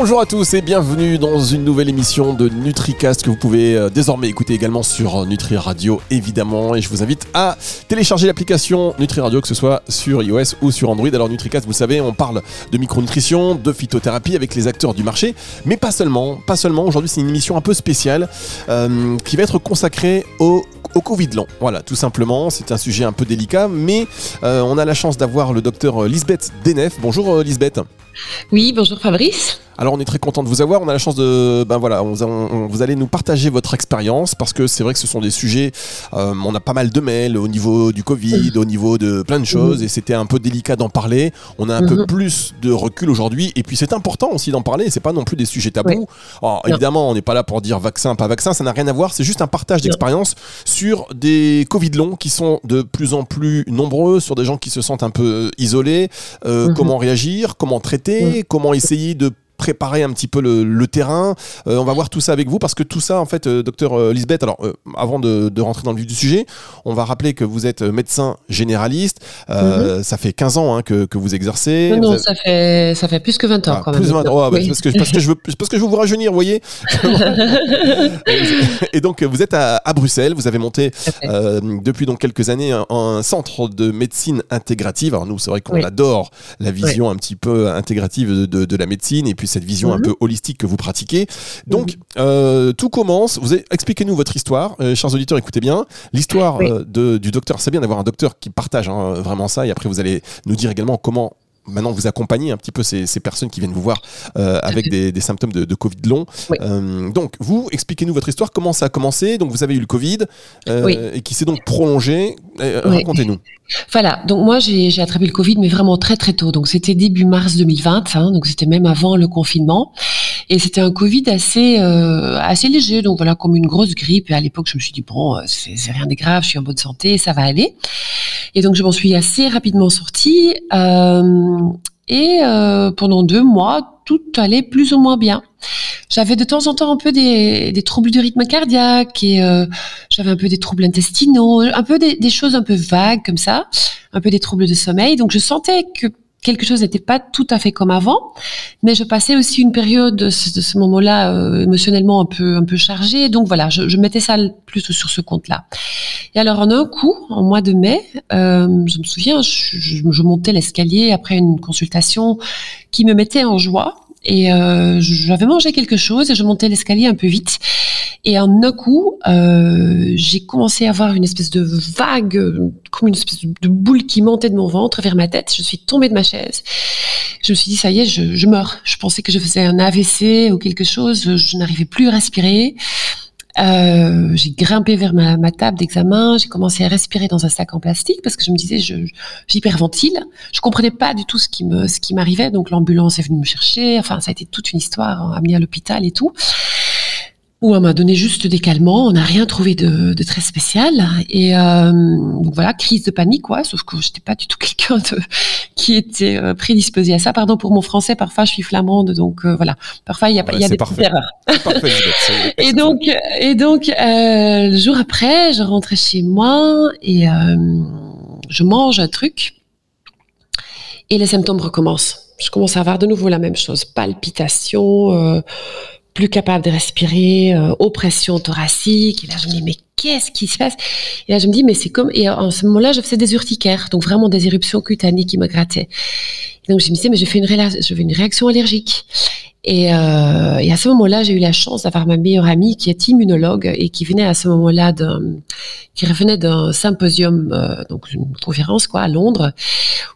Bonjour à tous et bienvenue dans une nouvelle émission de NutriCast que vous pouvez euh, désormais écouter également sur Nutri Radio évidemment et je vous invite à télécharger l'application Nutri Radio que ce soit sur iOS ou sur Android. Alors NutriCast, vous savez, on parle de micronutrition, de phytothérapie avec les acteurs du marché, mais pas seulement, pas seulement. Aujourd'hui, c'est une émission un peu spéciale euh, qui va être consacrée au Covid long. Voilà, tout simplement, c'est un sujet un peu délicat, mais euh, on a la chance d'avoir le docteur Lisbeth Denef. Bonjour Lisbeth. Oui, bonjour Fabrice. Alors on est très content de vous avoir. On a la chance de, ben voilà, vous allez nous partager votre expérience parce que c'est vrai que ce sont des sujets. Euh, on a pas mal de mails au niveau du Covid, au niveau de plein de choses, et c'était un peu délicat d'en parler. On a un peu mhm. plus de recul aujourd'hui, et puis c'est important aussi d'en parler. C'est pas non plus des sujets tabous. Alors, évidemment, on n'est pas là pour dire vaccin, pas vaccin, ça n'a rien à voir. C'est juste un partage d'expérience sur des Covid longs qui sont de plus en plus nombreux, sur des gens qui se sentent un peu isolés. Euh, mhm. Comment réagir, comment traiter, comment essayer de préparer un petit peu le, terrain. Euh, on va voir tout ça avec vous parce que tout ça, en fait, euh, docteur euh, Lisbeth, alors avant de, rentrer dans le vif du sujet, on va rappeler que vous êtes médecin généraliste. Mhm. Ça fait 15 ans hein, que, vous exercez. Non, ça, fait, ça fait plus que 20 ans ah, quand plus même. 20 ans, bah, parce, que, parce, que je veux, parce que je veux vous rajeunir, vous voyez. et donc, vous êtes à, Bruxelles, vous avez monté depuis donc quelques années un, centre de médecine intégrative. Alors nous, c'est vrai qu'on adore la vision un petit peu intégrative de, de, de la médecine et puis cette vision un mhm. peu holistique que vous pratiquez. Donc, mhm. euh, tout commence. Vous expliquez-nous votre histoire, euh, chers auditeurs, écoutez bien. L'histoire euh, du docteur, c'est bien d'avoir un docteur qui partage hein, vraiment ça. Et après, vous allez nous dire également comment maintenant vous accompagnez un petit peu ces, personnes qui viennent vous voir avec des, symptômes de, Covid long. donc, vous, expliquez-nous votre histoire, comment ça a commencé. Donc, vous avez eu le Covid et qui s'est donc prolongé. Racontez-nous. Voilà, donc moi j'ai attrapé le Covid, mais vraiment très très tôt. Donc c'était début mars 2020, hein, donc c'était même avant le confinement. Et c'était un Covid assez euh, assez léger, donc voilà comme une grosse grippe. Et à l'époque, je me suis dit bon, euh, c'est rien de grave, je suis en bonne santé, ça va aller. Et donc je m'en suis assez rapidement sortie. Euh, et euh, pendant deux mois, tout allait plus ou moins bien. J'avais de temps en temps un peu des, des troubles du rythme cardiaque et euh, j'avais un peu des troubles intestinaux, un peu des, des, choses un peu vagues comme ça, un peu des troubles de sommeil. Donc je sentais que quelque chose n'était pas tout à fait comme avant, mais je passais aussi une période de ce, moment-là euh, émotionnellement un peu un peu chargée. Donc voilà, je, je mettais ça plus sur ce compte-là. Et alors en un coup, en mois de mai, euh, je me souviens, je, je montais l'escalier après une consultation qui me mettait en joie et euh, j'avais mangé quelque chose et je montais l'escalier un peu vite. Et en un coup, euh, j'ai commencé à avoir une espèce de vague, comme une espèce de boule qui montait de mon ventre vers ma tête. Je suis tombée de ma chaise. Je me suis dit, ça y est, je, je meurs. Je pensais que je faisais un AVC ou quelque chose. Je n'arrivais plus à respirer. Euh, j'ai grimpé vers ma, ma table d'examen, j'ai commencé à respirer dans un sac en plastique parce que je me disais, je, j'hyperventile. Je comprenais pas du tout ce qui me, ce qui m'arrivait. Donc l'ambulance est venue me chercher. Enfin, ça a été toute une histoire, hein, amenée à l'hôpital et tout où on m'a donné juste des calmants, on n'a rien trouvé de, de, très spécial. Et euh, donc voilà, crise de panique, quoi. Sauf que j'étais pas du tout quelqu'un qui était euh, prédisposé à ça. Pardon pour mon français, parfois je suis flamande, donc euh, voilà. Parfois il y a, il y a des petites erreurs. Parfait, et donc, et donc euh, le jour après, je rentrais chez moi et je mange un truc et les symptômes recommencent. Je commence à avoir de nouveau la même chose, palpitations plus capable de respirer, euh, oppression thoracique. Et là, je me dis, mais qu'est-ce qui se passe? Et là, je me dis, mais c'est comme... Et en ce moment-là, je faisais des urticaires, donc vraiment des éruptions cutanées qui me grattaient. donc, je me disais, mais je fais une, je fais une réaction allergique. Et, euh, et, à ce moment-là, j'ai eu la chance d'avoir ma meilleure amie qui est immunologue et qui venait à ce moment-là d'un, qui revenait d'un symposium, euh, donc une conférence quoi à Londres,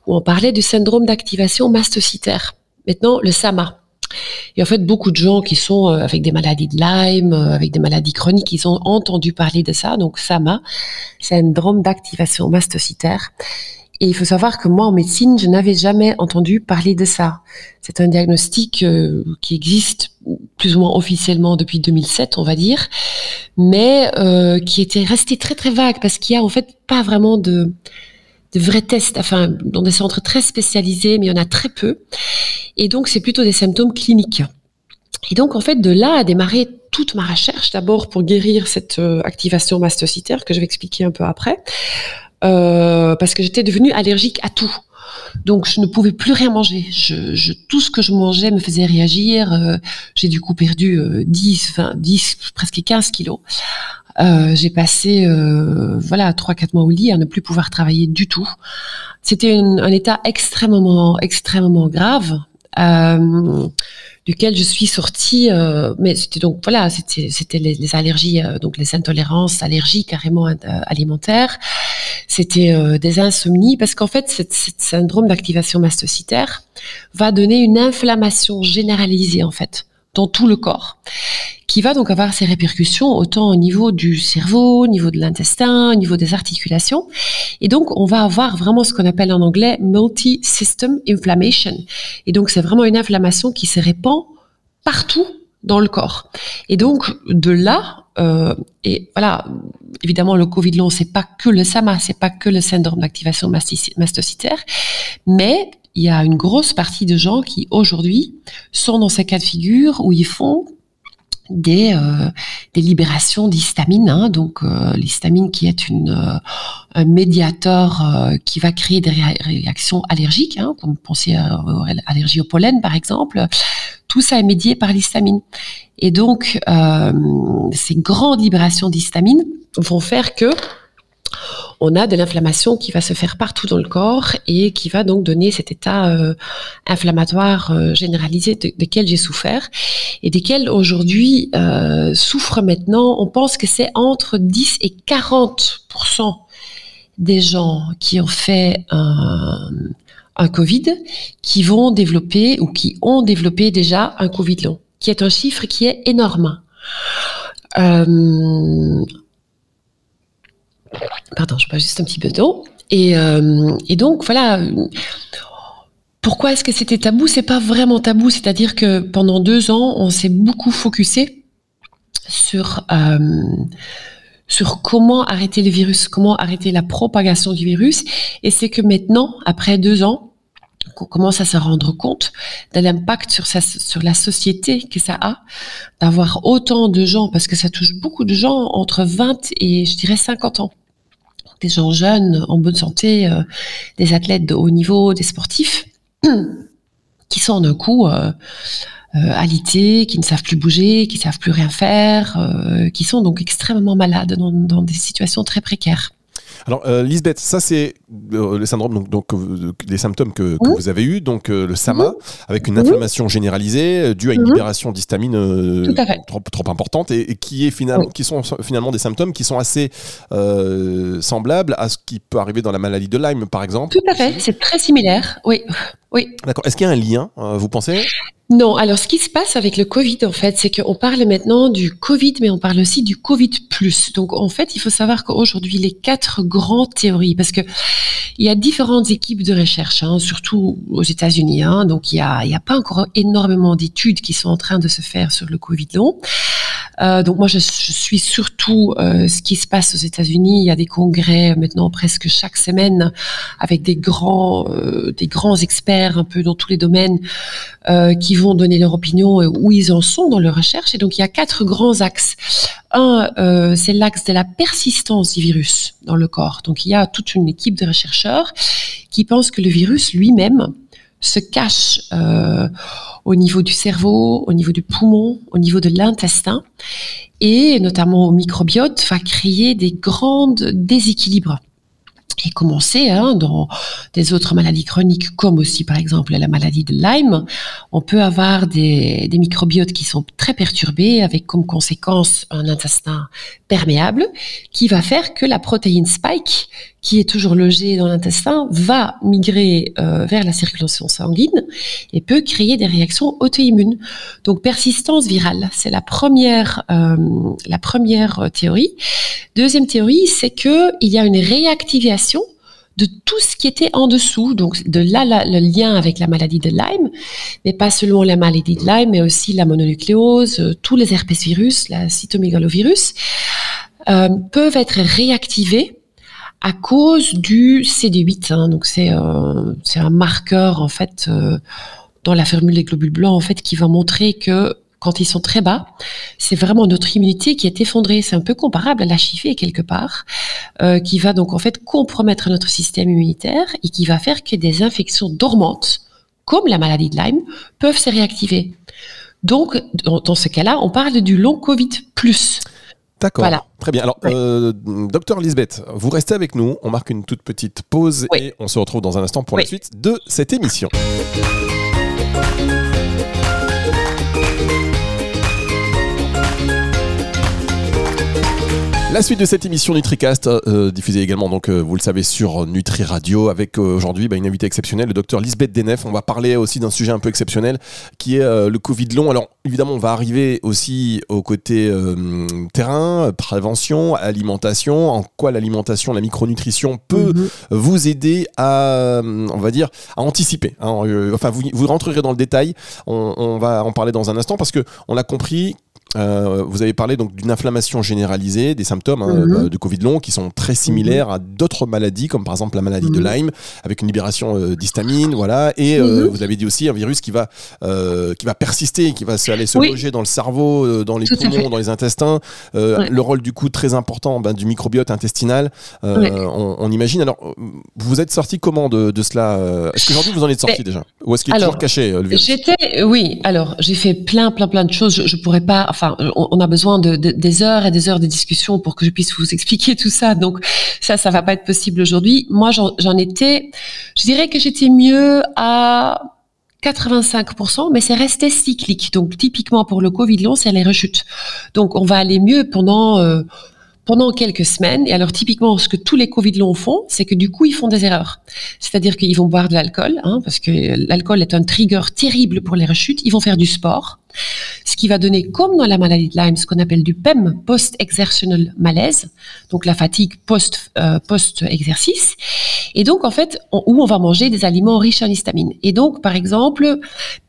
où on parlait du syndrome d'activation mastocytaire. Maintenant, le SAMA. Et en fait, beaucoup de gens qui sont euh, avec des maladies de Lyme, euh, avec des maladies chroniques, ils ont entendu parler de ça. Donc SAMA, syndrome d'activation mastocytaire. Et il faut savoir que moi, en médecine, je n'avais jamais entendu parler de ça. C'est un diagnostic euh, qui existe plus ou moins officiellement depuis 2007, on va dire, mais qui était resté très très vague parce qu'il y a en fait pas vraiment de de vrais tests, enfin, dans des centres très spécialisés, mais il y en a très peu. Et donc, c'est plutôt des symptômes cliniques. Et donc, en fait, de là a démarré toute ma recherche, d'abord pour guérir cette euh, activation mastocytaire que je vais expliquer un peu après, euh, parce que j'étais devenue allergique à tout. Donc je ne pouvais plus rien manger. Je, tout ce que je mangeais me faisait réagir. Euh, j'ai du coup perdu 10, 20, 10, presque 15 kilos. Euh, j'ai passé euh, voilà trois quatre mois au lit à ne plus pouvoir travailler du tout. C'était un état extrêmement extrêmement grave. Euh, duquel je suis sortie, euh, mais c'était donc voilà, c'était les, les, allergies, euh, donc les intolérances, allergies carrément euh, alimentaires, c'était des insomnies parce qu'en fait, ce syndrome d'activation mastocytaire va donner une inflammation généralisée en fait dans tout le corps, qui va donc avoir ses répercussions autant au niveau du cerveau, au niveau de l'intestin, au niveau des articulations. Et donc, on va avoir vraiment ce qu'on appelle en anglais multi-system inflammation. Et donc, c'est vraiment une inflammation qui se répand partout dans le corps. Et donc, de là, euh, et voilà, évidemment, le Covid long, c'est pas que le SAMA, c'est pas que le syndrome d'activation mastocytaire, mais il y a une grosse partie de gens qui aujourd'hui sont dans ces cas de figure où ils font des, euh, des libérations d'histamine, hein, donc euh, l'histamine qui est une, euh, un médiateur euh, qui va créer des réactions allergiques, hein, comme penser à, allergie au pollen par exemple. Tout ça est médié par l'histamine. Et donc ces grandes libérations d'histamine vont faire que on a de l'inflammation qui va se faire partout dans le corps et qui va donc donner cet état euh, inflammatoire euh, généralisé de, desquels j'ai souffert et desquels aujourd'hui euh, souffrent maintenant. On pense que c'est entre 10 et 40% des gens qui ont fait un, Covid qui vont développer ou qui ont développé déjà un Covid long, qui est un chiffre qui est énorme. Pardon, je bois juste un petit peu d'eau. Et, euh, et, donc, voilà. Pourquoi est-ce que c'était tabou? C'est pas vraiment tabou. C'est-à-dire que pendant deux ans, on s'est beaucoup focusé sur euh, sur comment arrêter le virus, comment arrêter la propagation du virus. Et c'est que maintenant, après deux ans, qu'on commence à se rendre compte de l'impact sur, la société que ça a, d'avoir autant de gens, parce que ça touche beaucoup de gens entre 20 et je dirais 50 ans des gens jeunes, en bonne santé, euh, des athlètes de haut niveau, des sportifs, qui sont d'un coup euh, euh, alités, qui ne savent plus bouger, qui savent plus rien faire, qui sont donc extrêmement malades dans des situations très précaires. Alors, euh, Lisbeth, ça c'est euh, le syndrome, donc, donc euh, les symptômes que, vous avez eus, donc le SAMA, avec une inflammation généralisée due à une libération d'histamine trop, trop, importante et, qui, est finalement, qui sont finalement des symptômes qui sont assez semblables à ce qui peut arriver dans la maladie de Lyme, par exemple. Tout à fait, c'est très similaire, oui. oui. D'accord. Est-ce qu'il y a un lien, vous pensez? Non, alors ce qui se passe avec le Covid, en fait, c'est qu'on parle maintenant du Covid, mais on parle aussi du Covid plus. Donc, en fait, il faut savoir qu'aujourd'hui, les quatre grandes théories, parce que il y a différentes équipes de recherche, hein, surtout aux États-Unis. Hein, donc, il n'y a, a pas encore énormément d'études qui sont en train de se faire sur le Covid long. Euh, donc moi, je, suis surtout euh, ce qui se passe aux États-Unis. Il y a des congrès maintenant presque chaque semaine avec des grands, euh, des grands experts un peu dans tous les domaines qui vont donner leur opinion où ils en sont dans leur recherche. Et donc il y a quatre grands axes. Un, c'est l'axe de la persistance du virus dans le corps. Donc il y a toute une équipe de chercheurs qui pensent que le virus lui-même se cache euh, au niveau du cerveau, au niveau du poumon, au niveau de l'intestin, et notamment au microbiote, va créer des grands déséquilibres. Et commencer hein, dans des autres maladies chroniques comme aussi par exemple la maladie de Lyme, on peut avoir des, des microbiotes qui sont très perturbés avec comme conséquence un intestin perméable qui va faire que la protéine spike qui est toujours logée dans l'intestin va migrer euh, vers la circulation sanguine et peut créer des réactions auto-immunes. Donc persistance virale, c'est la première euh, la première théorie. Deuxième théorie, c'est que il y a une réactivation de tout ce qui était en dessous, donc de là le lien avec la maladie de Lyme, mais pas seulement la maladie de Lyme, mais aussi la mononucléose, euh, tous les herpès virus, la cytomégalovirus, euh, peuvent être réactivés à cause du CD8. Hein, donc c'est euh, c'est un marqueur en fait euh, dans la formule des globules blancs en fait qui va montrer que quand ils sont très bas, c'est vraiment notre immunité qui est effondrée. C'est un peu comparable à l'HIV quelque part, euh, qui va donc en fait compromettre notre système immunitaire et qui va faire que des infections dormantes, comme la maladie de Lyme, peuvent se réactiver. Donc, dans, ce cas-là, on parle du long Covid plus. D'accord. Très bien. Alors, euh, docteur Lisbeth, vous restez avec nous. On marque une toute petite pause et on se retrouve dans un instant pour la suite de cette émission. La suite de cette émission NutriCast, euh, diffusée également, donc euh, vous le savez, sur Nutri Radio, avec euh, aujourd'hui bah, une invitée exceptionnelle, le docteur Lisbeth Denef. On va parler aussi d'un sujet un peu exceptionnel, qui est le Covid long. Alors évidemment, on va arriver aussi au côté terrain, prévention, alimentation, en quoi l'alimentation, la micronutrition peut mhm. vous aider à, on va dire, à anticiper. Hein. enfin, vous, vous rentrerez dans le détail. On, on va en parler dans un instant parce que on a compris euh, vous avez parlé donc d'une inflammation généralisée, des symptômes hein, mhm. euh, de Covid long qui sont très similaires à d'autres maladies, comme par exemple la maladie de mhm. Lyme, avec une libération euh, d'histamine, voilà. Et mhm. vous avez dit aussi un virus qui va qui va persister, qui va aller se loger dans le cerveau, dans les poumons, dans les intestins. Le rôle du coup très important ben, du microbiote intestinal. On, imagine. Alors, vous êtes sorti comment de, cela Est-ce qu'aujourd'hui vous en êtes sorti déjà? Ou est-ce qu'il est toujours caché le virus? J'étais, oui. Alors, j'ai fait plein, plein, plein de choses. Je, je pourrais pas on, a besoin de, des heures et des heures de discussion pour que je puisse vous expliquer tout ça. Donc ça, ça va pas être possible aujourd'hui. Moi, j'en étais, je dirais que j'étais mieux à 85%, mais c'est resté cyclique. Donc typiquement pour le Covid long, c'est les rechutes. Donc on va aller mieux pendant euh, pendant quelques semaines. Et alors typiquement, ce que tous les Covid longs font, c'est que du coup, ils font des erreurs. C'est-à-dire qu'ils vont boire de l'alcool, hein, parce que l'alcool est un trigger terrible pour les rechutes. Ils vont faire du sport ce qui va donner, comme dans la maladie de Lyme, ce qu'on appelle du PEM, post-exertional malaise, donc la fatigue euh, post-exercice. Et donc, en fait, où on va manger des aliments riches en histamine. Et donc, par exemple,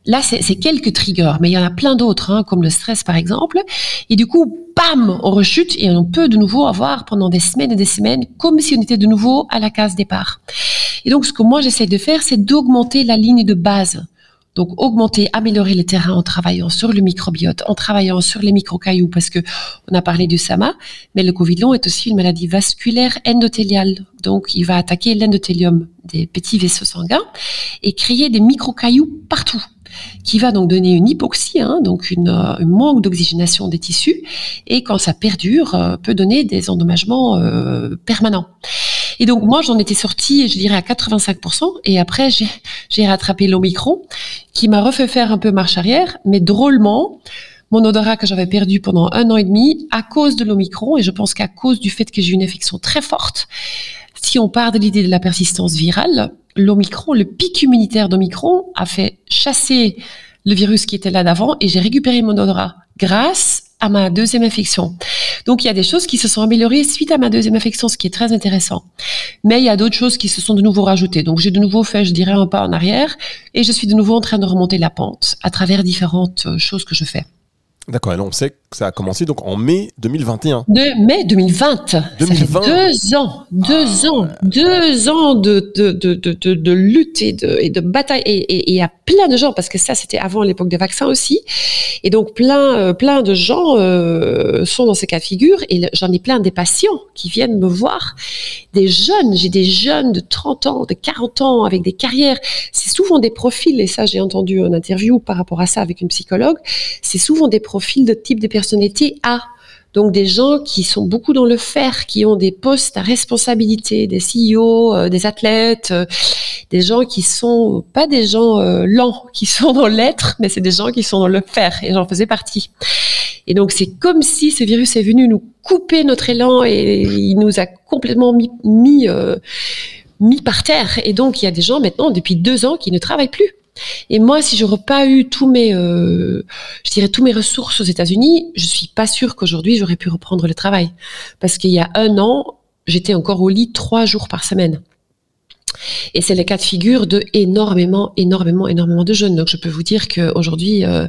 là, c'est quelques triggers, mais il y en a plein d'autres, hein, comme le stress, par exemple. Et du coup, bam, on rechute et on peut de nouveau avoir pendant des semaines et des semaines, comme si on était de nouveau à la case départ. Et donc, ce que moi, j'essaie de faire, c'est d'augmenter la ligne de base donc augmenter, améliorer le terrain en travaillant sur le microbiote, en travaillant sur les microcailloux, parce que on a parlé du SAMA, mais le Covid long est aussi une maladie vasculaire endothéliale. Donc il va attaquer l'endothélium des petits vaisseaux sanguins et créer des microcailloux partout qui va donc donner une hypoxie, hein, donc une, euh, un manque d'oxygénation des tissus, et quand ça perdure, euh, peut donner des endommagements euh, permanents. Et donc moi, j'en étais sortie, je dirais à 85%, et après j'ai rattrapé l'Omicron, qui m'a refait faire un peu marche arrière, mais drôlement, mon odorat que j'avais perdu pendant un an et demi à cause de l'Omicron, et je pense qu'à cause du fait que j'ai une infection très forte, si on part de l'idée de la persistance virale, l'Omicron, le pic immunitaire d'Omicron a fait chasser le virus qui était là d'avant et j'ai récupéré mon odorat grâce à ma deuxième infection. Donc il y a des choses qui se sont améliorées suite à ma deuxième infection, ce qui est très intéressant. Mais il y a d'autres choses qui se sont de nouveau rajoutées. Donc j'ai de nouveau fait, je dirais, un pas en arrière et je suis de nouveau en train de remonter la pente à travers différentes euh, choses que je fais. D'accord, et là on sait que ça a commencé donc en mai 2021. De mai 2020. 2020. deux ans, deux ah, ans, deux ans de, de, de, de, lutte et de, et de bataille. Et il y a plein de gens, parce que ça c'était avant l'époque des vaccins aussi. Et donc plein, euh, plein de gens euh, sont dans ces cas de figure. Et j'en ai plein des patients qui viennent me voir. Des jeunes, j'ai des jeunes de 30 ans, de 40 ans, avec des carrières. C'est souvent des profils, et ça j'ai entendu une interview par rapport à ça avec une psychologue. C'est souvent des profils de type de personnalité A. Donc des gens qui sont beaucoup dans le faire, qui ont des postes à responsabilité, des CEO, euh, des athlètes, euh, des gens qui sont pas des gens euh, lents, qui sont dans l'être, mais c'est des gens qui sont dans le faire. Et j'en faisais partie. Et donc c'est comme si ce virus est venu nous couper notre élan et il nous a complètement mis, mis par terre. Et donc il y a des gens maintenant depuis deux ans qui ne travaillent plus. Et moi, si j'aurais pas eu tous mes, euh, je dirais tous mes ressources aux États-Unis, je suis pas sûre qu'aujourd'hui j'aurais pu reprendre le travail, parce qu'il y a un an, j'étais encore au lit trois jours par semaine. Et c'est le cas de figure de énormément, énormément, énormément de jeunes. Donc je peux vous dire qu'aujourd'hui, euh,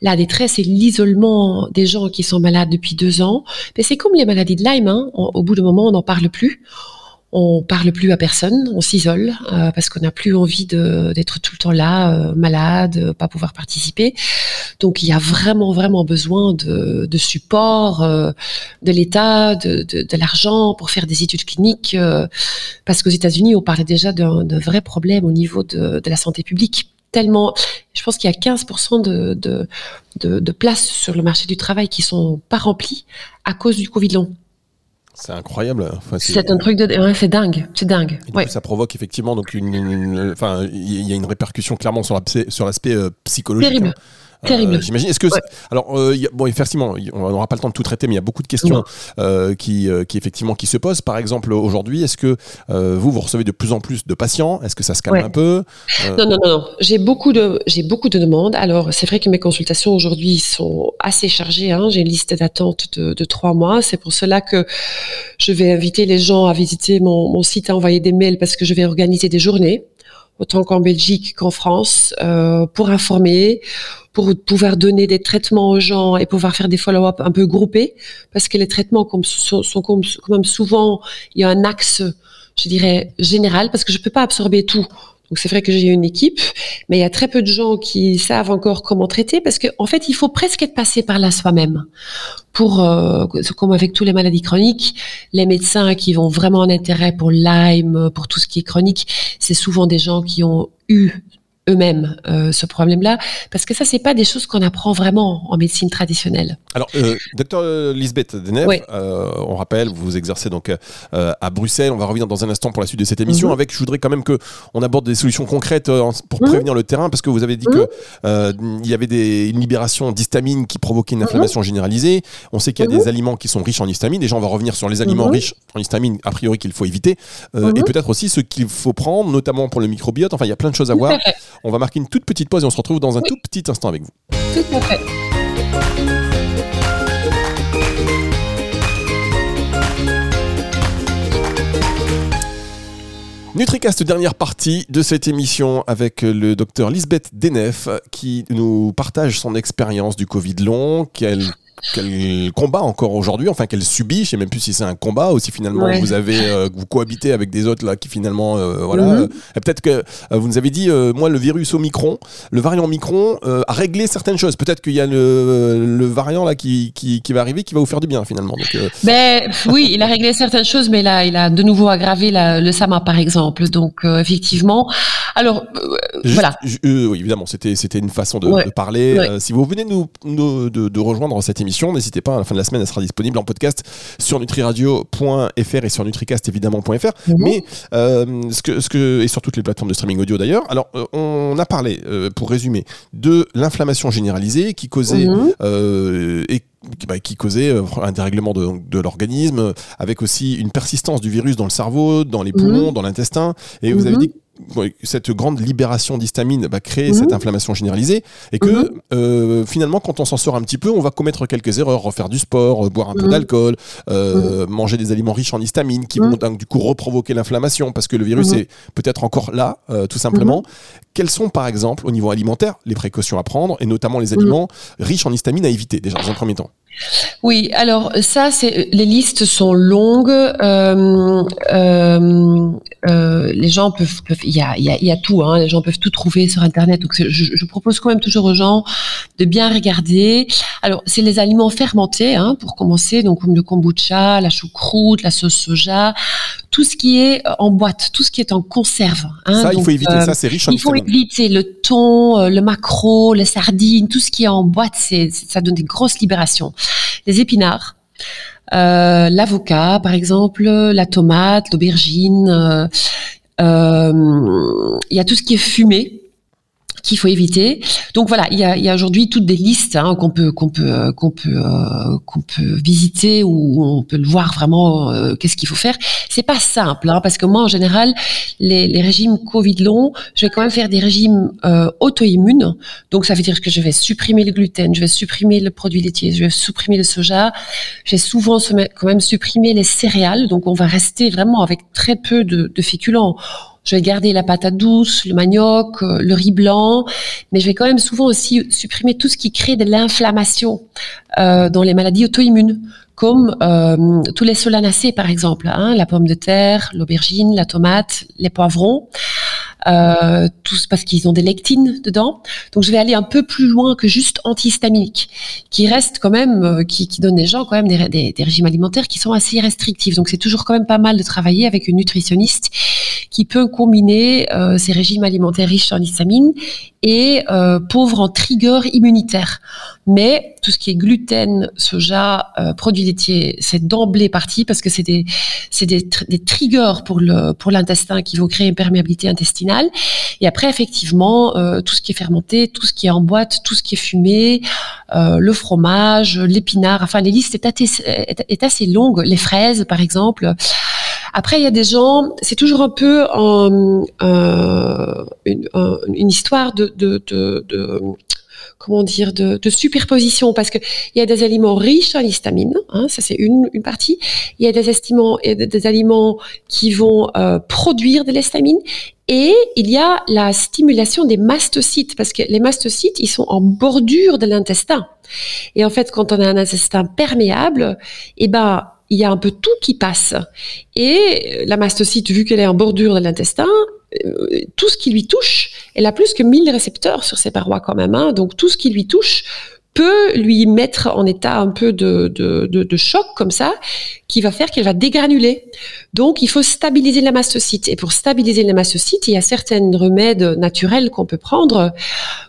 la détresse et l'isolement des gens qui sont malades depuis deux ans, mais c'est comme les maladies de Lyme. Hein. au bout d'un moment, on n'en parle plus on parle plus à personne, on s'isole euh, parce qu'on n'a plus envie d'être tout le temps là, euh, malade, pas pouvoir participer. Donc il y a vraiment vraiment besoin de, de support euh, de l'État, de, de, l'argent pour faire des études cliniques, parce qu'aux États-Unis on parlait déjà d'un vrai problème au niveau de, la santé publique tellement. Je pense qu'il y a 15% de, de, de, de, places sur le marché du travail qui sont pas remplies à cause du Covid long. C'est incroyable. c'est un truc de, c'est dingue, c'est dingue. Ouais. ça provoque effectivement donc une, enfin, il y a une répercussion clairement sur l'aspect sur l'aspect euh, psychologique. Terrible. Hein. Terrible. Euh, j'imagine. Est-ce que alors euh, bon effectivement on n'aura pas le temps de tout traiter mais il y a beaucoup de questions euh, qui qui effectivement qui se posent. Par exemple aujourd'hui est-ce que vous vous recevez de plus en plus de patients? Est-ce que ça se calme un peu? Non non non, j'ai beaucoup de j'ai beaucoup de demandes. Alors c'est vrai que mes consultations aujourd'hui sont assez chargées. Hein. J'ai une liste d'attente de, de trois mois. C'est pour cela que je vais inviter les gens à visiter mon, mon site, à envoyer des mails parce que je vais organiser des journées autant qu'en Belgique qu'en France, euh, pour informer, pour pouvoir donner des traitements aux gens et pouvoir faire des follow-up un peu groupés, parce que les traitements comme, sont, comme, même souvent, il y a un axe, je dirais, général, parce que je peux pas absorber tout. Donc c'est vrai que j'ai une équipe, mais il y a très peu de gens qui savent encore comment traiter parce qu'en en fait il faut presque être passé par là soi-même. Pour euh, comme avec toutes les maladies chroniques, les médecins qui vont vraiment en intérêt pour Lyme, pour tout ce qui est chronique, c'est souvent des gens qui ont eu eux-mêmes euh, ce problème-là, parce que ça, c'est pas des choses qu'on apprend vraiment en médecine traditionnelle. Alors, euh, docteur Lisbeth Deneuve, euh, on rappelle, vous exercez donc euh, à Bruxelles. On va revenir dans un instant pour la suite de cette émission. Mhm. Avec, je voudrais quand même que on aborde des solutions concrètes pour mhm. prévenir le terrain, parce que vous avez dit qu'il que mhm. il y avait des, une libération d'histamine qui provoquait une inflammation généralisée. On sait qu'il y a des aliments qui sont riches en histamine. Déjà, on va revenir sur les aliments riches en histamine, a priori qu'il faut éviter, et peut-être aussi ce qu'il faut prendre, notamment pour le microbiote. Enfin, il y a plein de choses à voir. On va marquer une toute petite pause et on se retrouve dans un tout petit instant avec vous. Tout à fait. NutriCast, dernière partie de cette émission avec le docteur Lisbeth Denef qui nous partage son expérience du Covid long, qu'elle qu'elle combat encore aujourd'hui, enfin qu'elle subit, je sais même plus si c'est un combat ou si finalement vous avez euh, vous cohabitez avec des autres là qui finalement euh, voilà. Mhm. Euh, peut-être que vous nous avez dit moi le virus Omicron, le variant Omicron a réglé certaines choses. Peut-être qu'il y a le, le, variant là qui, qui, qui, va arriver qui va vous faire du bien finalement. Donc, ben, oui, il a réglé certaines choses, mais là il a de nouveau aggravé la, le SAMA par exemple. Donc effectivement, alors voilà. oui, évidemment, c'était c'était une façon de, de parler. si vous venez nous, nous de, de rejoindre cette émission N'hésitez pas, à la fin de la semaine, elle sera disponible en podcast sur nutriradio.fr et sur nutricast évidemment.fr. Mhm. Mais euh, ce que, ce que, et sur toutes les plateformes de streaming audio d'ailleurs. Alors, euh, on a parlé, euh, pour résumer, de l'inflammation généralisée qui causait mhm. et bah, qui causait un dérèglement de, de l'organisme, avec aussi une persistance du virus dans le cerveau, dans les poumons, mhm. dans l'intestin. Et vous avez dit cette grande libération d'histamine va créer cette mhm. inflammation généralisée et que mhm. euh, finalement quand on s'en sort un petit peu on va commettre quelques erreurs refaire du sport euh, boire un peu mhm. d'alcool euh, manger des aliments riches en histamine qui vont donc du coup reprovoquer l'inflammation parce que le virus est peut-être encore là tout simplement. Quelles sont par exemple au niveau alimentaire les précautions à prendre et notamment les aliments riches en histamine à éviter déjà dans un premier temps? Oui, alors ça, c'est les listes sont longues. Euh, euh, euh, les gens peuvent, il y a, y, y a, tout. Hein, les gens peuvent tout trouver sur Internet. Donc, je, propose quand même toujours aux gens de bien regarder. Alors, c'est les aliments fermentés, hein, pour commencer, donc le kombucha, la choucroute, la sauce soja, tout ce qui est en boîte, tout ce qui est en conserve. Hein, ça, il faut éviter. ça, c'est riche en Il faut éviter le thon, le maquereau, les sardines, tout ce qui est en boîte, c'est ça donne des grosses libérations les épinards, euh, l'avocat par exemple, la tomate, l'aubergine. Euh, euh, il y a tout ce qui est fumé qu'il faut éviter. Donc voilà, il y a, y a aujourd'hui toutes des listes hein, qu'on peut qu'on peut euh, qu'on peut euh, qu'on peut visiter ou on peut le voir vraiment. Euh, qu'est-ce qu'il faut faire C'est pas simple hein, parce que moi en général les, les, régimes Covid longs, je vais quand même faire des régimes auto-immunes. Donc ça veut dire que je vais supprimer le gluten, je vais supprimer le produit laitier, je vais supprimer le soja. J'ai souvent quand même supprimé les céréales. Donc on va rester vraiment avec très peu de, de féculents je vais garder la patate douce, le manioc, euh, le riz blanc, mais je vais quand même souvent aussi supprimer tout ce qui crée de l'inflammation euh, dans les maladies auto-immunes, comme euh, tous les solanacées par exemple, hein, la pomme de terre, l'aubergine, la tomate, les poivrons euh, tous parce qu'ils ont des lectines dedans. Donc je vais aller un peu plus loin que juste antihistaminique, qui reste quand même, euh, qui, qui donne des gens quand même des, des, régimes alimentaires qui sont assez restrictifs. Donc c'est toujours quand même pas mal de travailler avec une nutritionniste qui peut combiner euh, ces régimes alimentaires riches en histamine et euh, pauvres en trigger immunitaire. Mais tout ce qui est gluten, soja, euh, produits laitiers, c'est d'emblée parti parce que c'est des, c'est des, des triggers pour le pour l'intestin qui vont créer une perméabilité intestinale. Et après, effectivement, euh, tout ce qui est fermenté, tout ce qui est en boîte, tout ce qui est fumé, euh, le fromage, l'épinard, enfin, les listes est assez, est assez longue. Les fraises, par exemple. Après, il y a des gens, c'est toujours un peu en, euh, une, une, histoire de, de, de, de comment dire, de, de, superposition, parce que il y a des aliments riches en histamine, hein, ça c'est une, une partie. Il y a des, estimants, et des aliments qui vont euh, produire de l'histamine, et il y a la stimulation des mastocytes, parce que les mastocytes, ils sont en bordure de l'intestin. Et en fait, quand on a un intestin perméable, eh ben il y a un peu tout qui passe. Et la mastocyte, vu qu'elle est en bordure de l'intestin, euh, tout ce qui lui touche, elle a plus que 1000 récepteurs sur ses parois quand même. Hein, donc tout ce qui lui touche peut lui mettre en état un peu de, de, de, de choc comme ça, qui va faire qu'elle va dégranuler. Donc, il faut stabiliser la mastocyte. Et pour stabiliser la mastocyte, il y a certains remèdes naturels qu'on peut prendre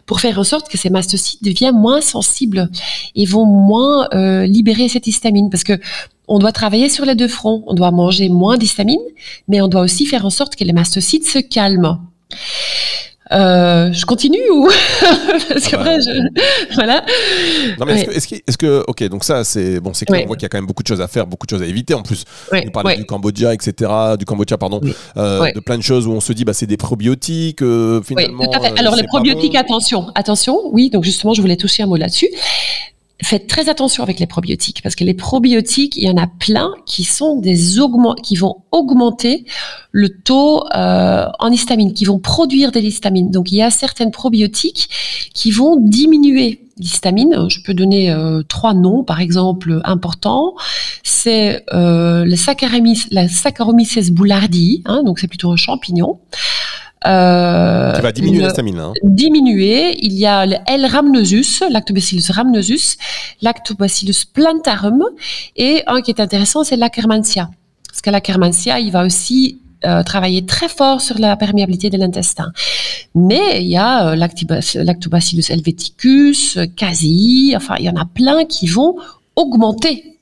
pour faire en sorte que ces mastocytes deviennent moins sensibles et vont moins euh, libérer cette histamine. Parce que on doit travailler sur les deux fronts. On doit manger moins d'histamine, mais on doit aussi faire en sorte que les mastocytes se calment. Euh, je continue ou parce ah bah, je... voilà. Non mais est-ce que, est que, ok donc ça c'est bon c'est clair on voit qu'il y a quand même beaucoup de choses à faire beaucoup de choses à éviter en plus. On parle du Cambodgia etc du Cambodgia pardon euh, de plein de choses où on se dit bah c'est des probiotiques euh, finalement. Tout à fait. Alors les probiotiques attention attention oui donc justement je voulais toucher un mot là-dessus faites très attention avec les probiotiques parce que les probiotiques, il y en a plein qui sont des augment qui vont augmenter le taux euh, en histamine, qui vont produire de l'histamine. Donc il y a certaines probiotiques qui vont diminuer l'histamine. Je peux donner euh, trois noms, par exemple, importants. C'est euh, la Saccharomyces boulardii, hein, donc c'est plutôt un champignon. Euh, qui va diminuer l'histamine. Hein. Diminuer. Il y a le L. rhamnosus, Lactobacillus rhamnosus, Lactobacillus plantarum, et un qui est intéressant, c'est l'Akermansia. Parce que l'Akermansia, il va aussi euh, travailler très fort sur la perméabilité de l'intestin. Mais il y a euh, Lactobacillus helveticus, Casei, enfin il y en a plein qui vont augmenter euh,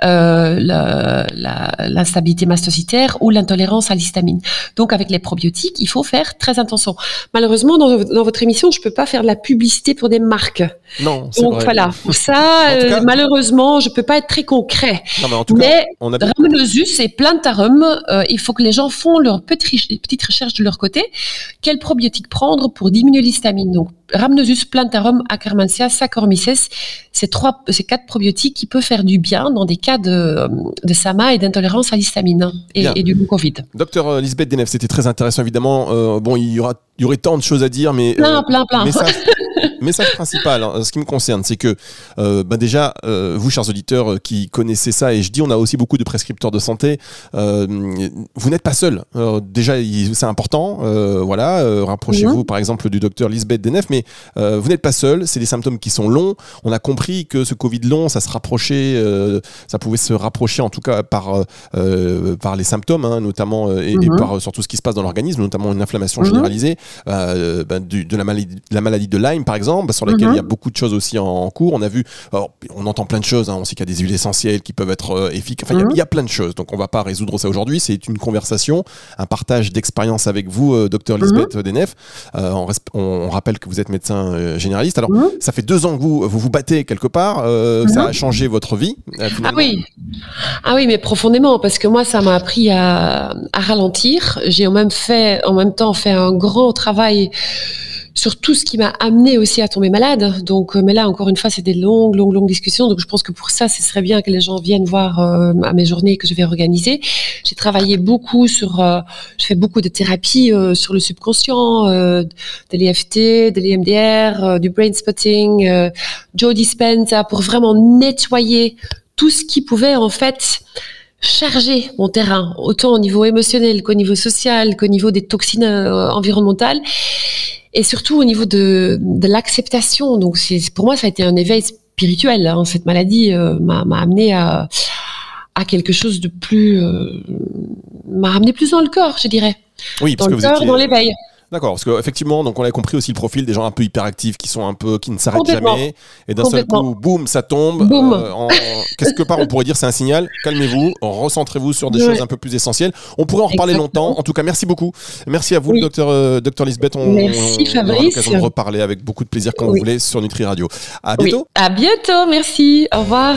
l'instabilité mastocytaire ou l'intolérance à l'histamine. Donc avec les probiotiques, il faut faire très attention. Malheureusement, dans, votre émission, je peux pas faire de la publicité pour des marques. Non, Donc vrai. voilà, pour ça, euh, malheureusement, je peux pas être très concret. Non, mais en tout cas, on a... Rhamnosus et Plantarum, euh, il faut que les gens font leur petite, petite recherche de leur côté. Quel probiotique prendre pour diminuer l'histamine? Donc Rhamnosus, Plantarum, Akkermansia, Saccharomyces, c'est trois, ces quatre probiotiques qui peuvent faire du bien dans des cas de, de SAMA et d'intolérance à l'histamine et, et, du Covid. Docteur euh, Lisbeth Denef, c'était très intéressant évidemment. Euh, bon, il y aura il y aurait tant de choses à dire, mais plein, euh, plein, plein. message principal, hein, ce qui me concerne, c'est que euh, bah déjà, euh, vous, chers auditeurs, euh, qui connaissez ça, et je dis, on a aussi beaucoup de prescripteurs de santé. Euh, vous n'êtes pas seul. déjà, c'est important. voilà, rapprochez-vous, par exemple, du docteur Lisbeth Denef, mais vous n'êtes pas seul. C'est des symptômes qui sont longs. On a compris que ce Covid long, ça se rapprochait, ça pouvait se rapprocher, en tout cas, par par les symptômes, hein, notamment, et, et, mhm. par surtout ce qui se passe dans l'organisme, notamment une inflammation mhm. généralisée. Ben, de la maladie, la maladie de Lyme, par exemple, sur laquelle il y a mhm. beaucoup de choses aussi en, cours. On a vu, on entend plein de choses. Hein. on sait qu'il y a des huiles essentielles qui peuvent être euh, efficaces. Enfin, il, y a, mhm. plein de choses. Donc, on va pas résoudre ça aujourd'hui. C'est une conversation, un partage d'expérience avec vous, euh, docteur mhm. Lisbeth Denef. On, on, rappelle que vous êtes médecin généraliste. Alors, ça fait deux ans que vous vous, vous battez quelque part. Ça a changé votre vie. ah oui, ah oui, mais profondément, parce que moi, ça m'a appris à, à ralentir. J'ai en même fait, en même temps, fait un grand travail sur tout ce qui m'a amené aussi à tomber malade. Donc, euh, mais là, encore une fois, c'est des longues, longues, longues discussions. Donc, je pense que pour ça, ce serait bien que les gens viennent voir euh, à mes journées que je vais organiser. J'ai travaillé beaucoup sur, euh, je fais beaucoup de thérapie sur le subconscient, de l'EFT, de l'EMDR, du brain spotting, Joe Dispenza, pour vraiment nettoyer tout ce qui pouvait en fait charger mon terrain, autant au niveau émotionnel qu'au niveau social, qu'au niveau des toxines euh, environnementales, et surtout au niveau de, de l'acceptation. Donc, pour moi, ça a été un éveil spirituel. Hein. Cette maladie euh, m'a amené à, à quelque chose de plus, euh, m'a amené plus dans le corps, je dirais. Oui, parce dans que le vous corps, étiez... dans l'éveil. D'accord, parce qu'effectivement, donc on a compris aussi le profil des gens un peu hyperactifs qui sont un peu, qui ne s'arrêtent jamais, et d'un seul coup, boum, ça tombe. Boum. Euh, en- Quelque part, on pourrait dire c'est un signal? Calmez-vous, recentrez-vous sur des Ouais. choses un peu plus essentielles. On pourrait en reparler Exactement. longtemps. En tout cas, merci beaucoup. Merci à vous, Oui. le docteur, euh, docteur Lisbeth. On, Merci, on aura Fabrice. l'occasion de reparler avec beaucoup de plaisir quand vous Oui. voulez sur Nutri Radio. À Oui. bientôt. À bientôt, merci. Au revoir.